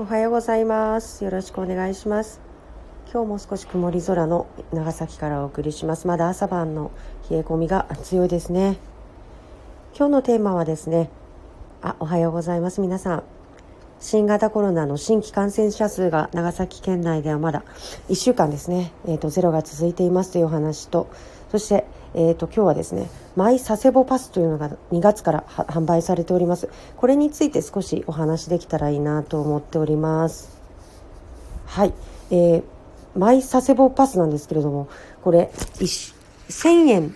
おはようございます。よろしくお願いします。今日も少し曇り空の長崎からお送りします。まだ朝晩の冷え込みが強いですね。今日のテーマはですね、あ、おはようございます。皆さん。新型コロナの新規感染者数が長崎県内ではまだ1週間ですね、えーと、ゼロが続いていますというお話と、そして、えーと、今日はですね、マイ佐世保パスというのが2月から販売されております。これについて少しお話できたらいいなと思っております。はい。えー、マイ佐世保パスなんですけれども、これ、1000円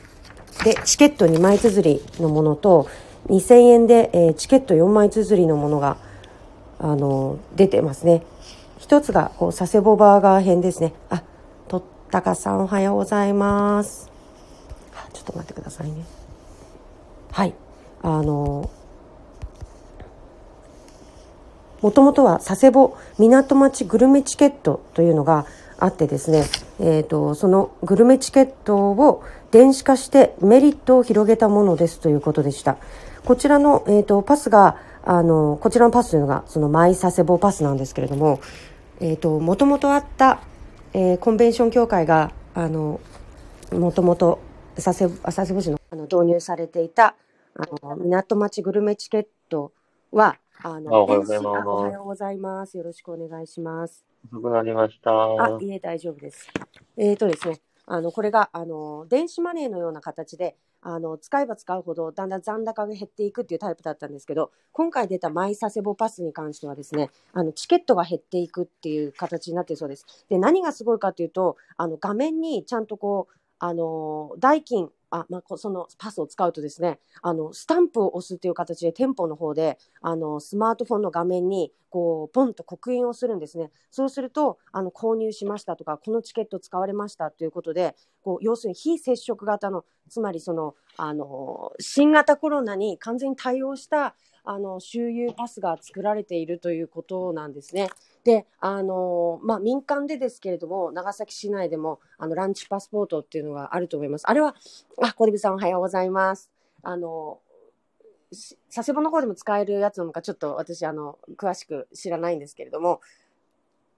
でチケット2枚綴りのものと、2000円で、えー、チケット4枚綴りのものがあの、出てますね。一つが、こう、佐世保バーガー編ですね。あ、とったかさんおはようございます。ちょっと待ってくださいね。はい。あの、もともとは佐世保港町グルメチケットというのがあってですね、え、ー、と、そのグルメチケットを電子化してメリットを広げたものですということでした。こちらの、え、ー、と、パスが、あの、こちらのパスというのが、そのマイ佐世保パスなんですけれども、もともとあった、えー、コンベンション協会が、あの、もともと佐世佐世保市のあの導入されていた、あの、港町グルメチケットは、あの、おはようございます。おはようございます。よろしくお願いします。遅くなりました。あ、いえ、大丈夫です。えっ、ー、とですね、あの、これが、あの、電子マネーのような形で、あの、使えば使うほど、だんだん残高が減っていくっていうタイプだったんですけど、今回出たマイ佐世保パスに関してはですね、あの、チケットが減っていくっていう形になってそうです。で、何がすごいかというと、あの、画面にちゃんとこう、あの、代金、あ、まあ、そのパスを使うとですね、あの、スタンプを押すっていう形で店舗の方で、あの、スマートフォンの画面に、こう、ポンと刻印をするんですね。そうすると、あの、購入しましたとか、このチケット使われましたということで、こう、要するに非接触型の、つまりその、あの、新型コロナに完全に対応した、あの、周遊パスが作られているということなんですね。で、あのまあ、民間でですけれども、長崎市内でも、あの、ランチパスポートっていうのがあると思います。あれは、あ、小出さんおはようございます。あの、佐世保の方でも使えるやつなのか、ちょっと私、あの、詳しく知らないんですけれども、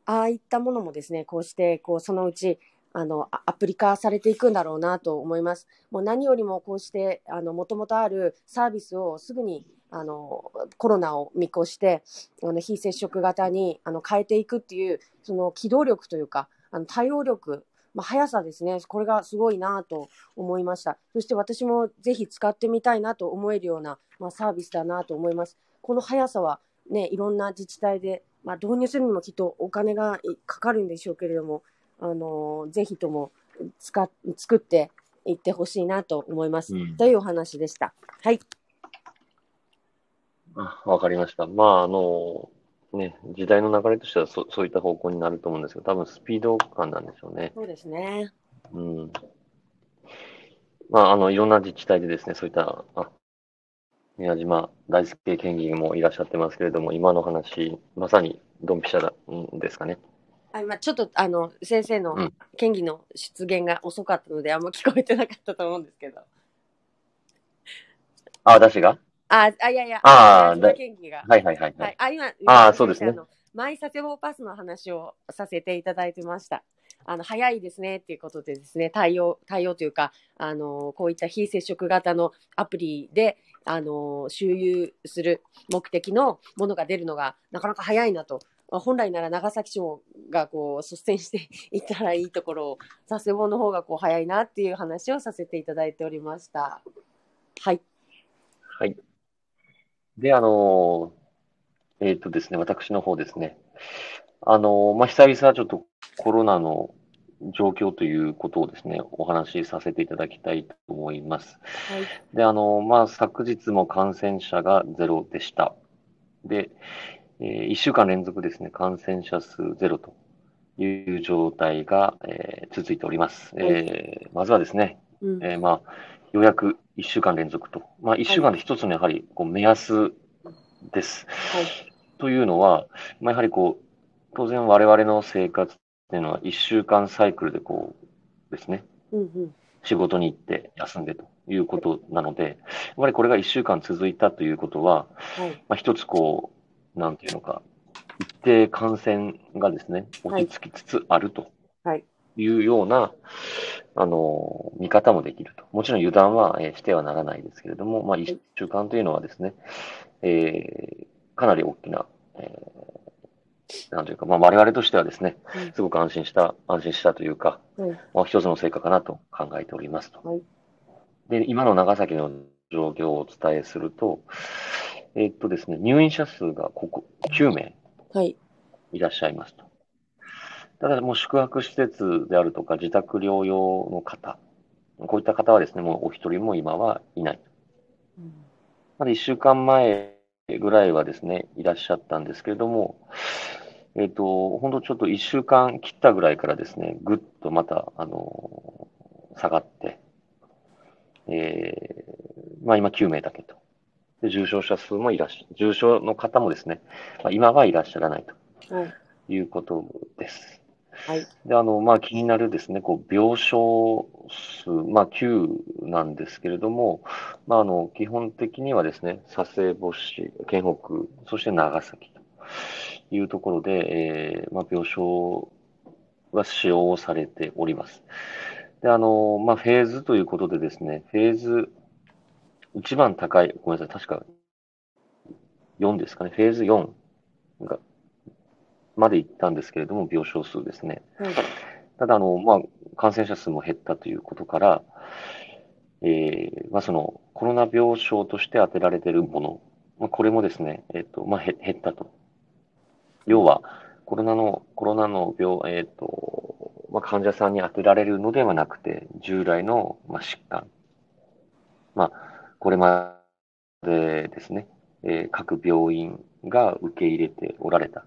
ああいったものもですね、こうして、こう、そのうち、あの、アプリ化されていくんだろうなと思います。もう何よりもこうして、あの、もともとあるサービスをすぐに、あの、コロナを見越して、あの、非接触型に、あの、変えていくっていう、その、機動力というか、あの、対応力、まあ、速さですね。これがすごいなと思いました。そして私もぜひ使ってみたいなと思えるような、まあ、サービスだなと思います。この速さはね、いろんな自治体で、まあ、導入するにもきっとお金がかかるんでしょうけれども、あのぜひとも使作っていってほしいなと思います、うん、というお話でした。はい。わかりました。まあ、あの、ね、時代の流れとしてはそそういった方向になると思うんですけど、多分スピード感なんでしょうね。そうですね。うん。まあ、あの、いろんな自治体でですね、そういった、あ、宮島大輔県議もいらっしゃってますけれども、今の話、まさにドンピシャだんですかね。あ今ちょっとあの先生の県議の出現が遅かったので、うん、あんま聞こえてなかったと思うんですけど。あ、私が？あ、あ、いやいや、ああ、県議が。はいはいはい、はい。あ、今、あそうですね。マイ佐世保パスの話をさせていただいてました。あの、早いですねっていうことでですね、対応、対応というか、あの、こういった非接触型のアプリで、あの、周遊する目的のものが出るのが、なかなか早いなと。本来なら長崎市がこう率先していったらいいところを佐世保の方がこう早いなっていう話をさせていただいておりました。はい。はい。で、あの、えっ、ー、とですね、私の方ですね。あの、まあ、久々ちょっとコロナの状況ということをですね、お話しさせていただきたいと思います。はい、で、あの、まあ、昨日も感染者がゼロでした。で、えー、1週間連続ですね、感染者数ゼロという状態が、えー、続いております。えー、まずはですね、うん、えまあ、ようやく1週間連続と、まあ、1週間で一つのやはりこう目安です。はい、というのは、まあ、やはりこう、当然我々の生活っていうのは1週間サイクルでこうですね、うんうん、仕事に行って休んでということなので、やっぱりこれが1週間続いたということは、はい、まあ、一つこう、なんていうのか、一定感染がですね、落ち着きつつあると。はい。いうような、あの、見方もできると。もちろん油断は、えーしてはならないですけれども、まあ、一週間というのはですね、えーかなり大きな、えーなんというか、まあ、我々としてはですね、うんすごく安心した、安心したというか、はい。まあ、一つの成果かなと考えておりますと。はいで、今の長崎の状況をお伝えすると、えーっとですね、入院者数がここ9名はい。いらっしゃいますと。ただ、もう宿泊施設であるとか、自宅療養の方、こういった方はですね、もうお一人も今はいない。うんまだ1週間前ぐらいはですね、いらっしゃったんですけれども、えっ、と、本当ちょっと1週間切ったぐらいからですね、ぐっとまた、あの下がって、えーまあ今9名だけと。で重症者数もいらっしゃ、重症の方もですね、まあ、今はいらっしゃらないとはい。いうことです。はい。で、あの、まあ、気になるですね、こう、病床数、まあ、9なんですけれども、まあ、あの、基本的にはですね、佐世保市、県北、そして長崎というところで、えーまあ、病床は使用されております。で、あの、まあ、フェーズということでですね、フェーズ、一番高い、ごめんなさい、確か4ですかね、フェーズ4が、まで行ったんですけれども、病床数ですね。はい。ただ、あの、まあ、感染者数も減ったということから、えーまあ、その、コロナ病床として当てられているもの、まあ、これもですね、えっ、と、まあ、へ減ったと。要は、コロナの、コロナの病、えっ、と、まあ、患者さんに当てられるのではなくて、従来の、まあ、疾患。まあ、これまでですね、えー各病院が受け入れておられた、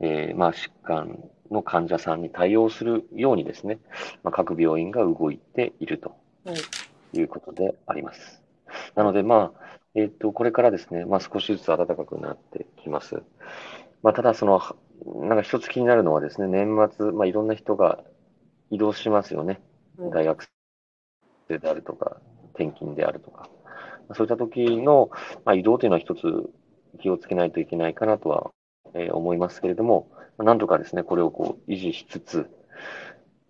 えーまあ、疾患の患者さんに対応するようにですね、まあ、各病院が動いているとはい。いうことであります。なので、まあ、えっ、と、これからですね、まあ、少しずつ暖かくなってきます。まあ、ただ、その、はなんか一つ気になるのはですね、年末、まあ、いろんな人が移動しますよね。はい大学生であるとか、転勤であるとか。そういった時の、まあ、移動というのは一つ気をつけないといけないかなとは、えー思いますけれども、まあなんとかですね、これをこう維持しつつ、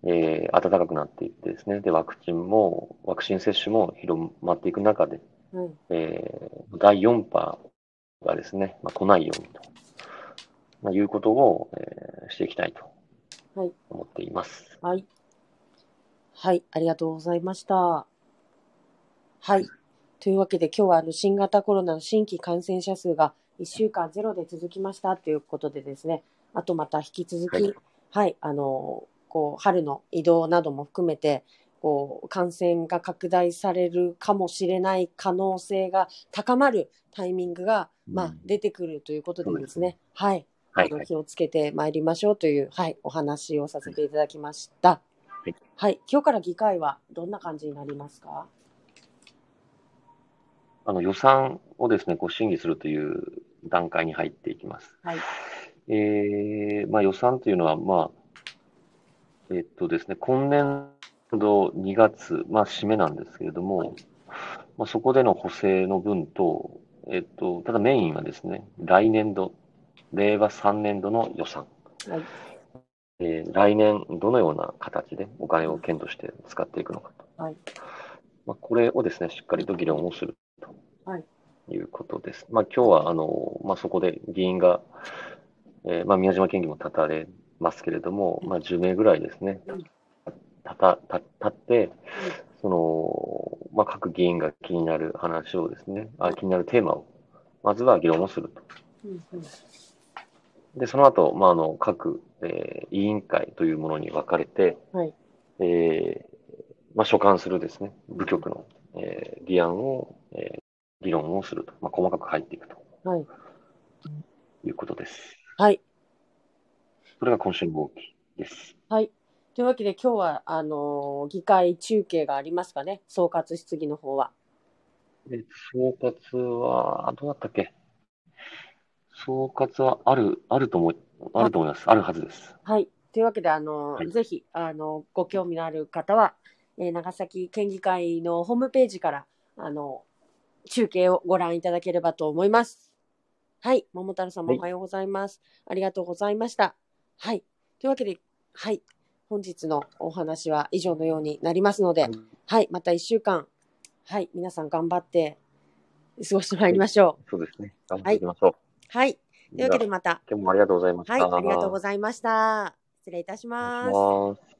えー暖かくなっていってですね、で、ワクチンも、ワクチン接種も広まっていく中で、はい。えー第4波がですね、まあ、来ないようにと、まあ、いうことを、えーしていきたいとはい思っています。はい。はい。ありがとうございました。はい。というわけで今日はあの新型コロナの新規感染者数が1週間ゼロで続きましたということでですね、あとまた引き続き、ははいい、あの、こう、春の移動なども含めて、こう、感染が拡大されるかもしれない可能性が高まるタイミングが、まあうん、出てくるということでですね、はい。はい、はい。あの気をつけてまいりましょうという、はい、お話をさせていただきました。いはい、今日から議会はどんな感じになりますか？あの予算をですね、こう審議するという段階に入っていきます。はい、えーまあ、予算というのは、まあ、えっとですね、今年度2月、まあ、締めなんですけれども、まあ、そこでの補正の分と、えっと、ただメインはですね、来年度、令和3年度の予算。はい、えー来年、どのような形でお金を県として使っていくのかと。はい、まあ、これをですね、しっかりと議論をするいいうことです。まあ、今日は、あの、まあ、そこで議員が、えーまあ、宮島県議も立たれますけれども、まあ、10名ぐらいですね、うん立た、立立って、その、まあ、各議員が気になる話をですね、あ気になるテーマを、まずは議論をすると。で、その後、まあ、あの、各、えー委員会というものに分かれて、はい、えーまあ、所管するですね、部局の、えー議案を、えー議論をすると、まあ、細かく入っていくとはい、いうことです。はい、それが今週の動きです。はい。というわけで今日はあの議会中継がありますかね、総括質疑の方は。で総括は、どうだったっけ？総括はある、あると思い、あると思います。あるはずです。はい。というわけで、あの、はいぜひ、あの、ご興味のある方は、えー長崎県議会のホームページから、あの、中継をご覧いただければと思います。はい。桃太郎さんもはいおはようございます。ありがとうございました。はい。というわけで、はい。本日のお話は以上のようになりますので、はい。また1週間、はい。皆さん頑張って過ごしてまいりましょう。そうですね。頑張っていきましょう。はい。というわけでまた、今日もありがとうございました。はい。ありがとうございました。失礼いたしま。す。